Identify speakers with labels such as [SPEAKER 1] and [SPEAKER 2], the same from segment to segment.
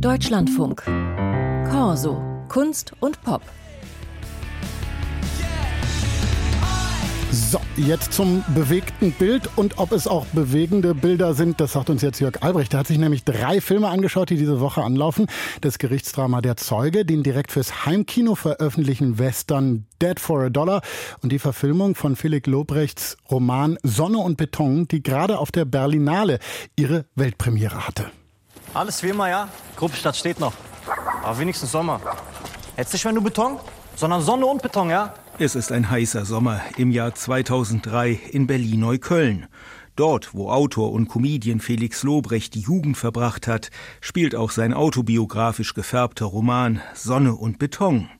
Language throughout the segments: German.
[SPEAKER 1] Deutschlandfunk. Corso. Kunst und Pop.
[SPEAKER 2] So, jetzt zum bewegten Bild und ob es auch bewegende Bilder sind, das sagt uns jetzt Jörg Albrecht. Er hat sich nämlich drei Filme angeschaut, die diese Woche anlaufen. Das Gerichtsdrama Der Zeuge, den direkt fürs Heimkino veröffentlichen Western Dead for a Dollar und die Verfilmung von Philipp Lobrechts Roman Sonne und Beton, die gerade auf der Berlinale ihre Weltpremiere hatte.
[SPEAKER 3] Alles wie immer, ja? Gruppenstadt steht noch. Aber wenigstens Sommer. Jetzt nicht mehr nur Beton, sondern Sonne und Beton, ja?
[SPEAKER 4] Es ist ein heißer Sommer im Jahr 2003 in Berlin-Neukölln. Dort, wo Autor und Comedian Felix Lobrecht die Jugend verbracht hat, spielt auch sein autobiografisch gefärbter Roman Sonne und Beton.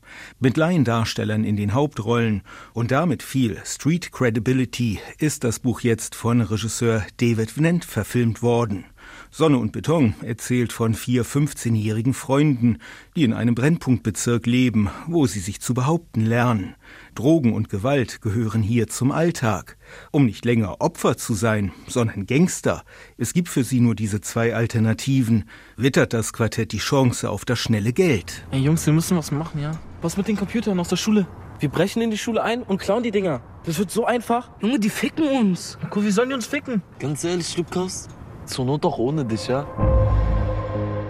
[SPEAKER 4] Mit Laiendarstellern in den Hauptrollen und damit viel Street Credibility ist das Buch jetzt von Regisseur David Vnent verfilmt worden. Sonne und Beton erzählt von vier 15-jährigen Freunden, die in einem Brennpunktbezirk leben, wo sie sich zu behaupten lernen. Drogen und Gewalt gehören hier zum Alltag. Um nicht länger Opfer zu sein, sondern Gangster, es gibt für sie nur diese zwei Alternativen, wittert das Quartett die Chance auf das schnelle Geld.
[SPEAKER 5] Ey Jungs, wir müssen was machen, ja? Was mit den Computern aus der Schule? Wir brechen in die Schule ein und klauen die Dinger. Das wird so einfach.
[SPEAKER 6] Junge, die ficken uns.
[SPEAKER 5] Guck, wie sollen die uns ficken?
[SPEAKER 6] Ganz ehrlich, Lukas, zur Not auch ohne dich, ja?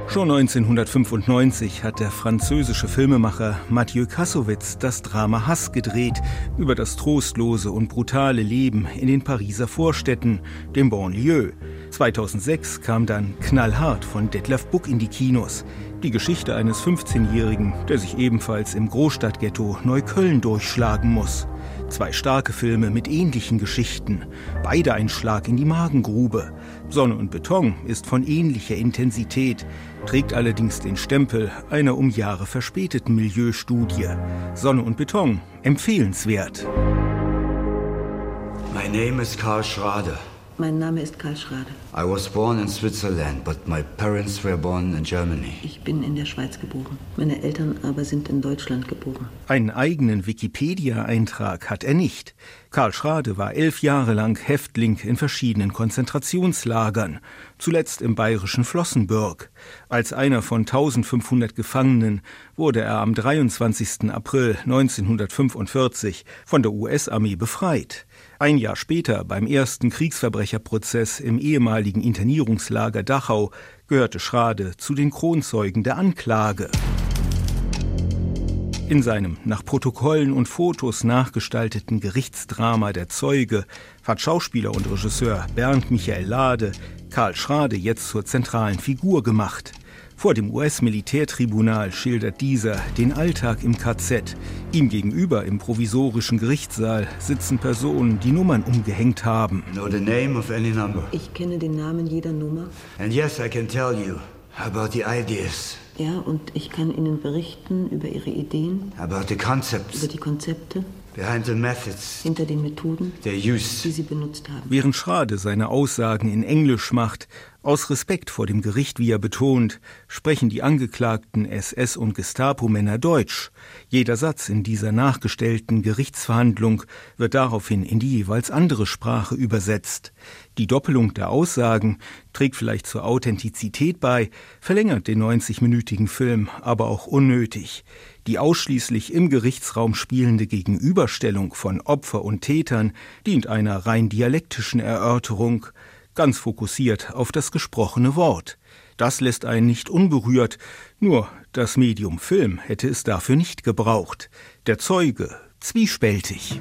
[SPEAKER 4] Schon 1995 hat der französische Filmemacher Mathieu Kassowitz das Drama Hass gedreht über das trostlose und brutale Leben in den Pariser Vorstädten, dem Banlieue. 2006 kam dann Knallhart von Detlef Buck in die Kinos. Die Geschichte eines 15-Jährigen, der sich ebenfalls im Großstadtghetto Neukölln durchschlagen muss. Zwei starke Filme mit ähnlichen Geschichten, beide ein Schlag in die Magengrube. Sonne und Beton ist von ähnlicher Intensität, trägt allerdings den Stempel einer um Jahre verspäteten Milieustudie. Sonne und Beton, empfehlenswert.
[SPEAKER 7] My name is Karl Schrader.
[SPEAKER 8] Mein Name ist Karl Schrader.
[SPEAKER 7] I was born in Switzerland, but my parents were born in Germany.
[SPEAKER 8] Ich bin in der Schweiz geboren. Meine Eltern aber sind in Deutschland geboren.
[SPEAKER 4] Einen eigenen Wikipedia-Eintrag hat er nicht. Karl Schrade war elf Jahre lang Häftling in verschiedenen Konzentrationslagern, zuletzt im bayerischen Flossenbürg. Als einer von 1500 Gefangenen wurde er am 23. April 1945 von der US-Armee befreit. Ein Jahr später, beim ersten Kriegsverbrecherprozess im ehemaligen Internierungslager Dachau, gehörte Schrade zu den Kronzeugen der Anklage. In seinem nach Protokollen und Fotos nachgestalteten Gerichtsdrama Der Zeuge hat Schauspieler und Regisseur Bernd Michael Lade Karl Schrade jetzt zur zentralen Figur gemacht. Vor dem US-Militärtribunal schildert dieser den Alltag im KZ. Ihm gegenüber im provisorischen Gerichtssaal sitzen Personen, die Nummern umgehängt haben.
[SPEAKER 8] Ich kenne den Namen jeder Nummer.
[SPEAKER 7] And yes, I can tell you about the ideas,
[SPEAKER 8] Ja, und ich kann Ihnen berichten über Ihre Ideen,
[SPEAKER 7] about the
[SPEAKER 8] über
[SPEAKER 7] concepts,
[SPEAKER 8] die Konzepte, hinter den Methoden,
[SPEAKER 7] they
[SPEAKER 8] die. Sie benutzt haben.
[SPEAKER 4] Während Schrade seine Aussagen in Englisch macht, aus Respekt vor dem Gericht, wie er betont, sprechen die angeklagten SS- und Gestapo-Männer Deutsch. Jeder Satz in dieser nachgestellten Gerichtsverhandlung wird daraufhin in die jeweils andere Sprache übersetzt. Die Doppelung der Aussagen trägt vielleicht zur Authentizität bei, verlängert den 90-minütigen Film aber auch unnötig. Die ausschließlich im Gerichtsraum spielende Gegenüberstellung von Opfer und Tätern dient einer rein dialektischen Erörterung, ganz fokussiert auf das gesprochene Wort. Das lässt einen nicht unberührt, nur das Medium Film hätte es dafür nicht gebraucht. Der Zeuge zwiespältig.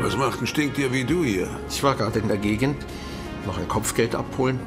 [SPEAKER 9] Was macht ein Stinktier wie du hier?
[SPEAKER 10] Ich war gerade in der Gegend, noch ein Kopfgeld abholen.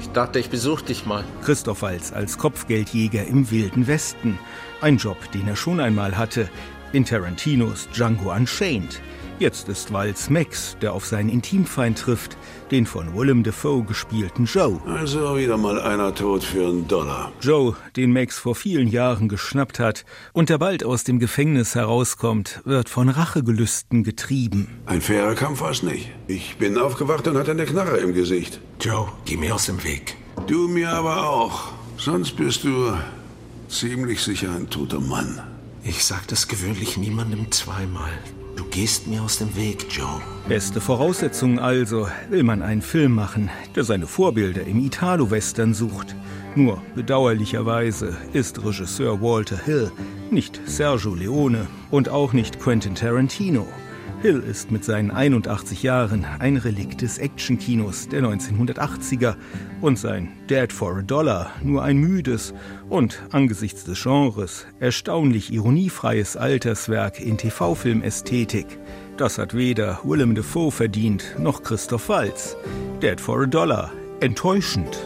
[SPEAKER 10] Ich dachte, ich besuche dich mal.
[SPEAKER 4] Christoph Walz als Kopfgeldjäger im Wilden Westen. Ein Job, den er schon einmal hatte, in Tarantinos Django Unchained. Jetzt ist Walz Max, der auf seinen Intimfeind trifft, den von Willem Dafoe gespielten Joe.
[SPEAKER 9] Also wieder mal einer tot für einen Dollar.
[SPEAKER 4] Joe, den Max vor vielen Jahren geschnappt hat und der bald aus dem Gefängnis herauskommt, wird von Rachegelüsten getrieben.
[SPEAKER 9] Ein fairer Kampf war's nicht. Ich bin aufgewacht und hatte eine Knarre im Gesicht.
[SPEAKER 10] Joe, geh mir aus dem Weg.
[SPEAKER 9] Du mir aber auch. Sonst bist du ziemlich sicher ein toter Mann.
[SPEAKER 10] Ich sag das gewöhnlich niemandem zweimal. Du gehst mir aus dem Weg, Joe.
[SPEAKER 4] Beste Voraussetzungen also, will man einen Film machen, der seine Vorbilder im Italo-Western sucht. Nur bedauerlicherweise ist Regisseur Walter Hill nicht Sergio Leone und auch nicht Quentin Tarantino. Hill ist mit seinen 81 Jahren ein Relikt des Actionkinos der 1980er und sein Dead for a Dollar nur ein müdes und angesichts des Genres erstaunlich ironiefreies Alterswerk in TV-Filmästhetik. Das hat weder Willem Dafoe verdient noch Christoph Waltz. Dead for a Dollar. Enttäuschend.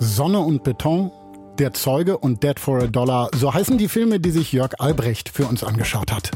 [SPEAKER 2] Sonne und Beton der Zeuge und Dead for a Dollar, so heißen die Filme, die sich Jörg Albrecht für uns angeschaut hat.